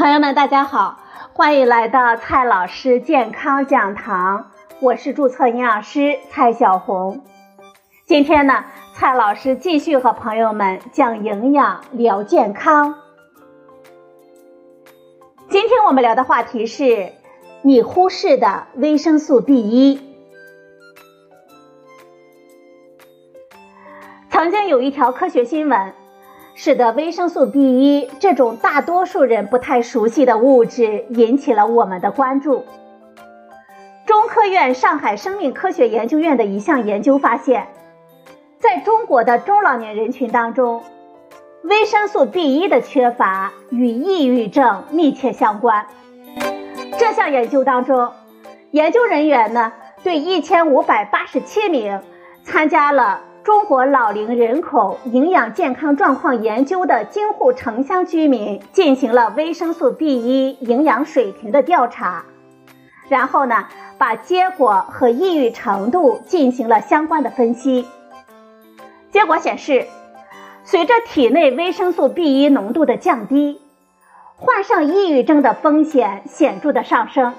朋友们，大家好，欢迎来到蔡老师健康讲堂，我是注册营养师蔡小红。今天呢，蔡老师继续和朋友们讲营养聊健康。今天我们聊的话题是你忽视的维生素 B 一。曾经有一条科学新闻。使得维生素 B 一这种大多数人不太熟悉的物质引起了我们的关注。中科院上海生命科学研究院的一项研究发现，在中国的中老年人群当中，维生素 B 一的缺乏与抑郁症密切相关。这项研究当中，研究人员呢对一千五百八十七名参加了。中国老龄人口营养健康状况研究的京沪城乡居民进行了维生素 B 一营养水平的调查，然后呢，把结果和抑郁程度进行了相关的分析。结果显示，随着体内维生素 B 一浓度的降低，患上抑郁症的风险显著的上升。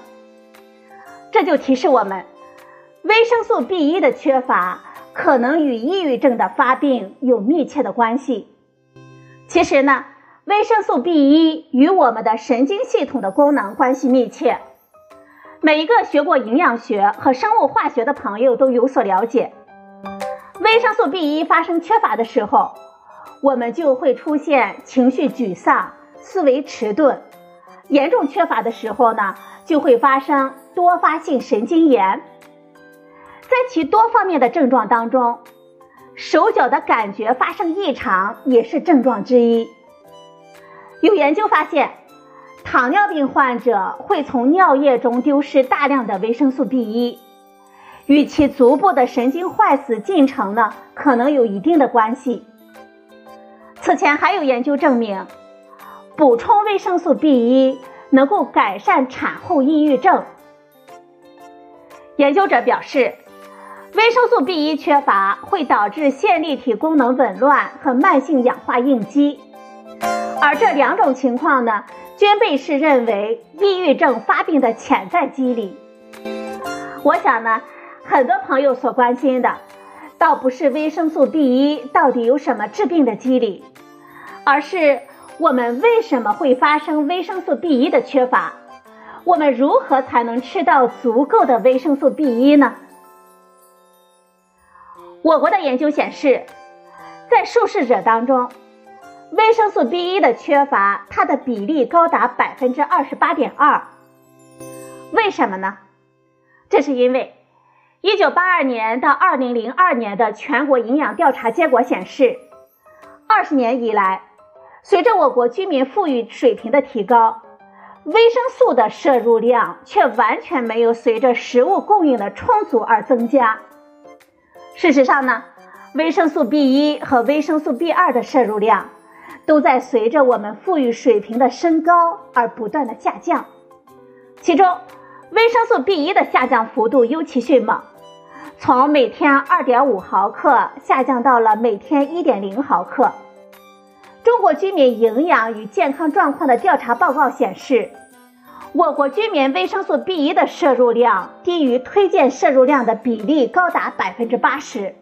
这就提示我们，维生素 B 一的缺乏。可能与抑郁症的发病有密切的关系。其实呢，维生素 B 一与我们的神经系统的功能关系密切。每一个学过营养学和生物化学的朋友都有所了解。维生素 B 一发生缺乏的时候，我们就会出现情绪沮丧、思维迟钝；严重缺乏的时候呢，就会发生多发性神经炎。其多方面的症状当中，手脚的感觉发生异常也是症状之一。有研究发现，糖尿病患者会从尿液中丢失大量的维生素 B 一，与其足部的神经坏死进程呢可能有一定的关系。此前还有研究证明，补充维生素 B 一能够改善产后抑郁症。研究者表示。维生素 B 一缺乏会导致线粒体功能紊乱和慢性氧化应激，而这两种情况呢，均被视认为抑郁症发病的潜在机理。我想呢，很多朋友所关心的，倒不是维生素 B 一到底有什么致病的机理，而是我们为什么会发生维生素 B 一的缺乏？我们如何才能吃到足够的维生素 B 一呢？我国的研究显示，在受试者当中，维生素 B 一的缺乏，它的比例高达百分之二十八点二。为什么呢？这是因为一九八二年到二零零二年的全国营养调查结果显示，二十年以来，随着我国居民富裕水平的提高，维生素的摄入量却完全没有随着食物供应的充足而增加。事实上呢，维生素 B 一和维生素 B 二的摄入量都在随着我们富裕水平的升高而不断的下降。其中，维生素 B 一的下降幅度尤其迅猛，从每天2.5毫克下降到了每天1.0毫克。中国居民营养与健康状况的调查报告显示。我国居民维生素 B 一的摄入量低于推荐摄入量的比例高达百分之八十。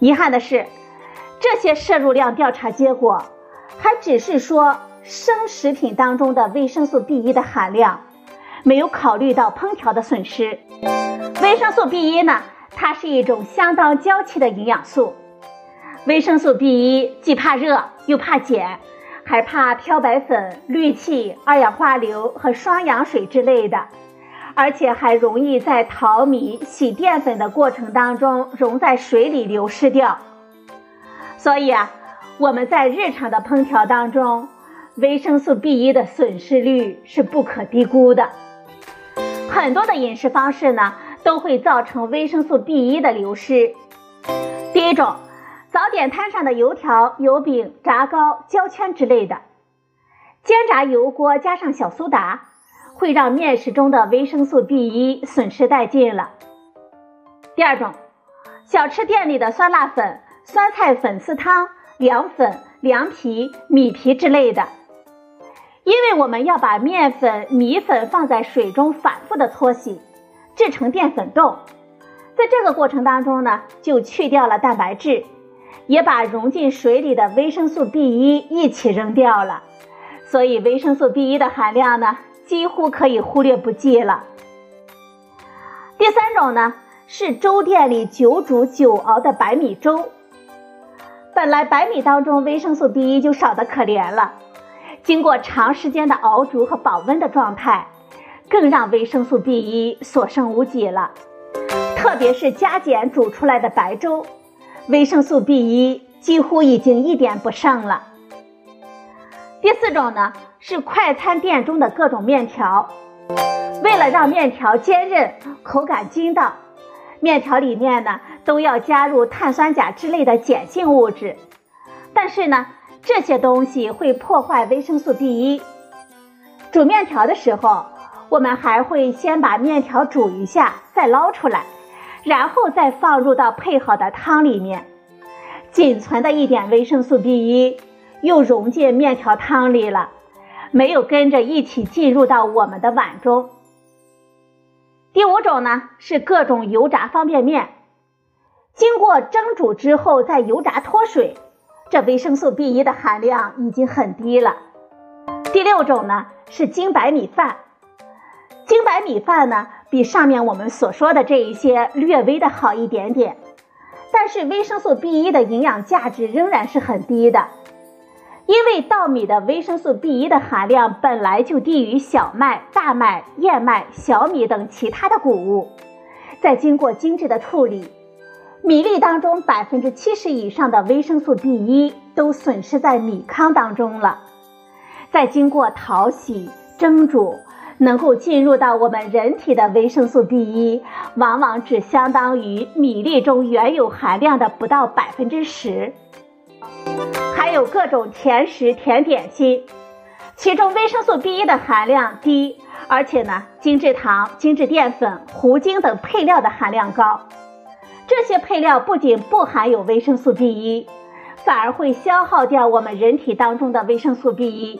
遗憾的是，这些摄入量调查结果还只是说生食品当中的维生素 B 一的含量，没有考虑到烹调的损失。维生素 B 一呢，它是一种相当娇气的营养素。维生素 B 一既怕热又怕碱。还怕漂白粉、氯气、二氧化硫和双氧水之类的，而且还容易在淘米、洗淀粉的过程当中溶在水里流失掉。所以啊，我们在日常的烹调当中，维生素 B 一的损失率是不可低估的。很多的饮食方式呢，都会造成维生素 B 一的流失。第一种。早点摊上的油条、油饼、炸糕、焦圈之类的，煎炸油锅加上小苏打，会让面食中的维生素 B 一损失殆尽了。第二种，小吃店里的酸辣粉、酸菜粉丝汤、凉粉、凉皮、米皮之类的，因为我们要把面粉、米粉放在水中反复的搓洗，制成淀粉冻，在这个过程当中呢，就去掉了蛋白质，也把溶进水里的维生素 B1 一起扔掉了，所以维生素 B1 的含量呢，几乎可以忽略不计了。第三种呢，是粥店里久煮久熬的白米粥。本来白米当中维生素 B1 就少得可怜了，经过长时间的熬煮和保温的状态，更让维生素 B1 所剩无几了。特别是加减煮出来的白粥，维生素 B1 几乎已经一点不剩了。第四种呢是快餐店中的各种面条，为了让面条坚韧、口感筋道。面条里面呢都要加入碳酸钾之类的碱性物质，但是呢这些东西会破坏维生素 B1。煮面条的时候，我们还会先把面条煮一下，再捞出来，然后再放入到配好的汤里面，仅存的一点维生素 B1 又溶进面条汤里了，没有跟着一起进入到我们的碗中。第五种呢是各种油炸方便面，经过蒸煮之后再油炸脱水，这维生素 B1 的含量已经很低了。第六种呢是精白米饭，精白米饭呢比上面我们所说的这一些略微的好一点点，但是维生素 B1 的营养价值仍然是很低的。因为稻米的维生素 B1 的含量本来就低于小麦、大麦、燕麦、小米等其他的谷物，在经过精致的处理，米粒当中百分之七十以上的维生素 B1 都损失在米糠当中了。在经过淘洗、蒸煮，能够进入到我们人体的维生素 B1，往往只相当于米粒中原有含量的不到百分之十。还有各种甜食、甜点心，其中维生素 B1 的含量低，而且呢，精制糖、精制淀粉、糊精等配料的含量高。这些配料不仅不含有维生素 B1，反而会消耗掉我们人体当中的维生素 B1。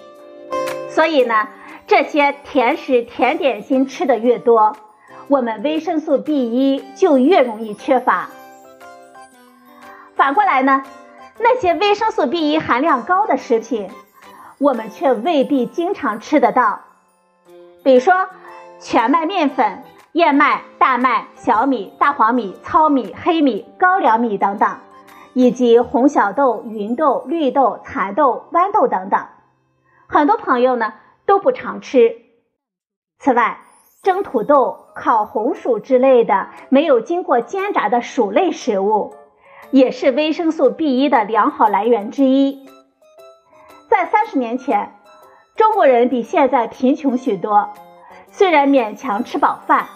所以呢，这些甜食、甜点心吃的越多，我们维生素 B1 就越容易缺乏。反过来呢？那些维生素 B1 含量高的食品，我们却未必经常吃得到。比如说，全麦面粉、燕麦、大麦、小米、大黄米、糙米、黑米、高粱米等等，以及红小豆、芸豆、绿豆、蚕豆、豌豆等等，很多朋友呢都不常吃。此外，蒸土豆、烤红薯之类的没有经过煎炸的薯类食物。也是维生素 B1 的良好来源之一。在三十年前，中国人比现在贫穷许多，虽然勉强吃饱饭，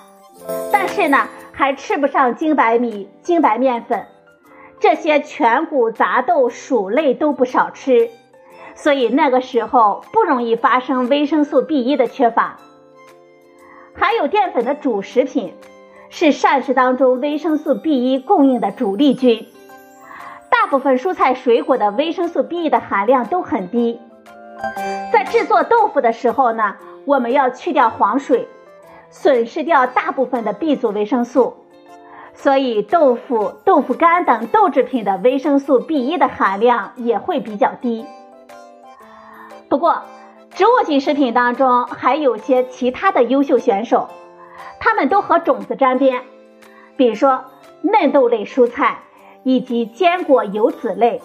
但是呢，还吃不上精白米、精白面粉，这些全谷杂豆、薯类都不少吃，所以那个时候不容易发生维生素 B1 的缺乏。含有淀粉的主食品，是膳食当中维生素 B1 供应的主力军。大部分蔬菜水果的维生素 B 的含量都很低。在制作豆腐的时候呢，我们要去掉黄水，损失掉大部分的 B 族维生素，所以豆腐、豆腐干等豆制品的维生素 B1 的含量也会比较低。不过，植物性食品当中还有些其他的优秀选手，它们都和种子沾边，比如说嫩豆类蔬菜。以及坚果油脂类，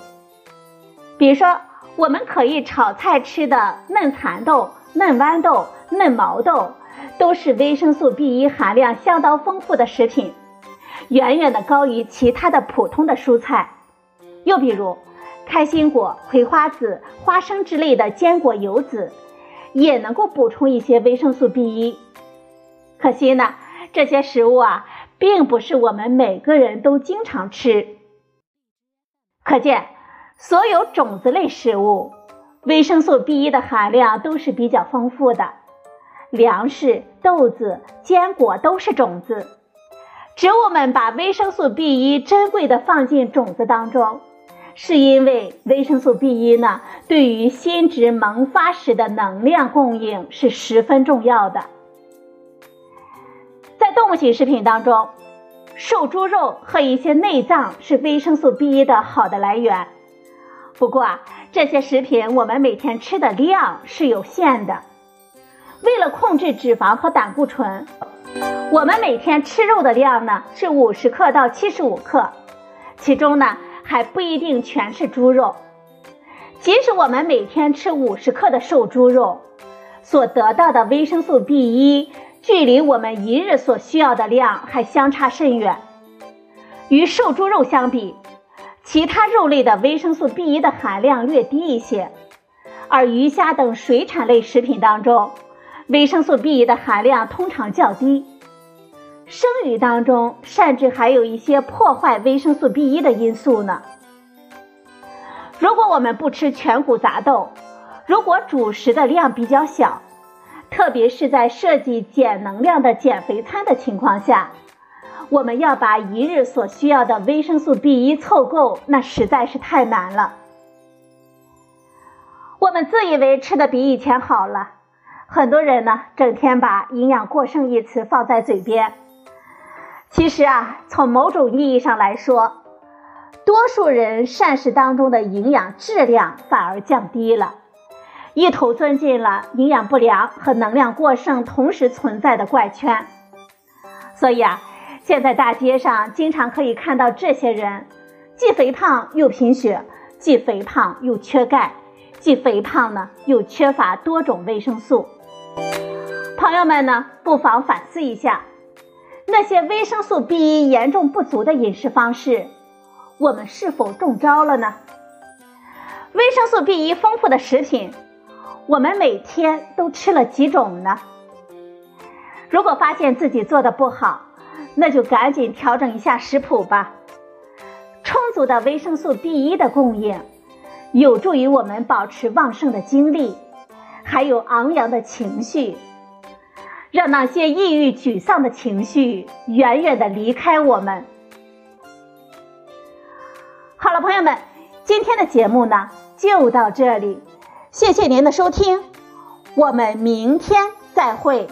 比如说我们可以炒菜吃的嫩蚕豆、嫩豌豆、嫩毛豆，都是维生素 B1 含量相当丰富的食品，远远的高于其他的普通的蔬菜。又比如开心果、葵花籽、花生之类的坚果油脂，也能够补充一些维生素 B1。可惜呢，这些食物啊，并不是我们每个人都经常吃。可见，所有种子类食物，维生素 B1 的含量都是比较丰富的。粮食、豆子、坚果都是种子。植物们把维生素 B1 珍贵的放进种子当中，是因为维生素 B 一呢，对于新殖萌发时的能量供应是十分重要的。在动物性食品当中，瘦猪肉和一些内脏是维生素 B 一的好的来源。不过啊，这些食品我们每天吃的量是有限的。为了控制脂肪和胆固醇，我们每天吃肉的量呢是五十克到七十五克，其中呢还不一定全是猪肉。即使我们每天吃五十克的瘦猪肉，所得到的维生素 B 一。距离我们一日所需要的量还相差甚远。与瘦猪肉相比，其他肉类的维生素 B 一的含量略低一些，而鱼虾等水产类食品当中，维生素 B 一的含量通常较低。生鱼当中甚至还有一些破坏维生素 B 一的因素呢。如果我们不吃全谷杂豆，如果主食的量比较小。特别是在设计减能量的减肥餐的情况下，我们要把一日所需要的维生素 B 一凑够，那实在是太难了。我们自以为吃的比以前好了，很多人呢整天把“营养过剩”一词放在嘴边。其实啊，从某种意义上来说，多数人膳食当中的营养质量反而降低了。一头钻进了营养不良和能量过剩同时存在的怪圈，所以啊，现在大街上经常可以看到这些人，既肥胖又贫血，既肥胖又缺钙，既肥胖呢又缺乏多种维生素。朋友们呢，不妨反思一下，那些维生素 B 一严重不足的饮食方式，我们是否中招了呢？维生素 B 一丰富的食品。我们每天都吃了几种呢？如果发现自己做的不好，那就赶紧调整一下食谱吧。充足的维生素 B 一的供应，有助于我们保持旺盛的精力，还有昂扬的情绪，让那些抑郁沮丧的情绪远远的离开我们。好了，朋友们，今天的节目呢就到这里。谢谢您的收听，我们明天再会。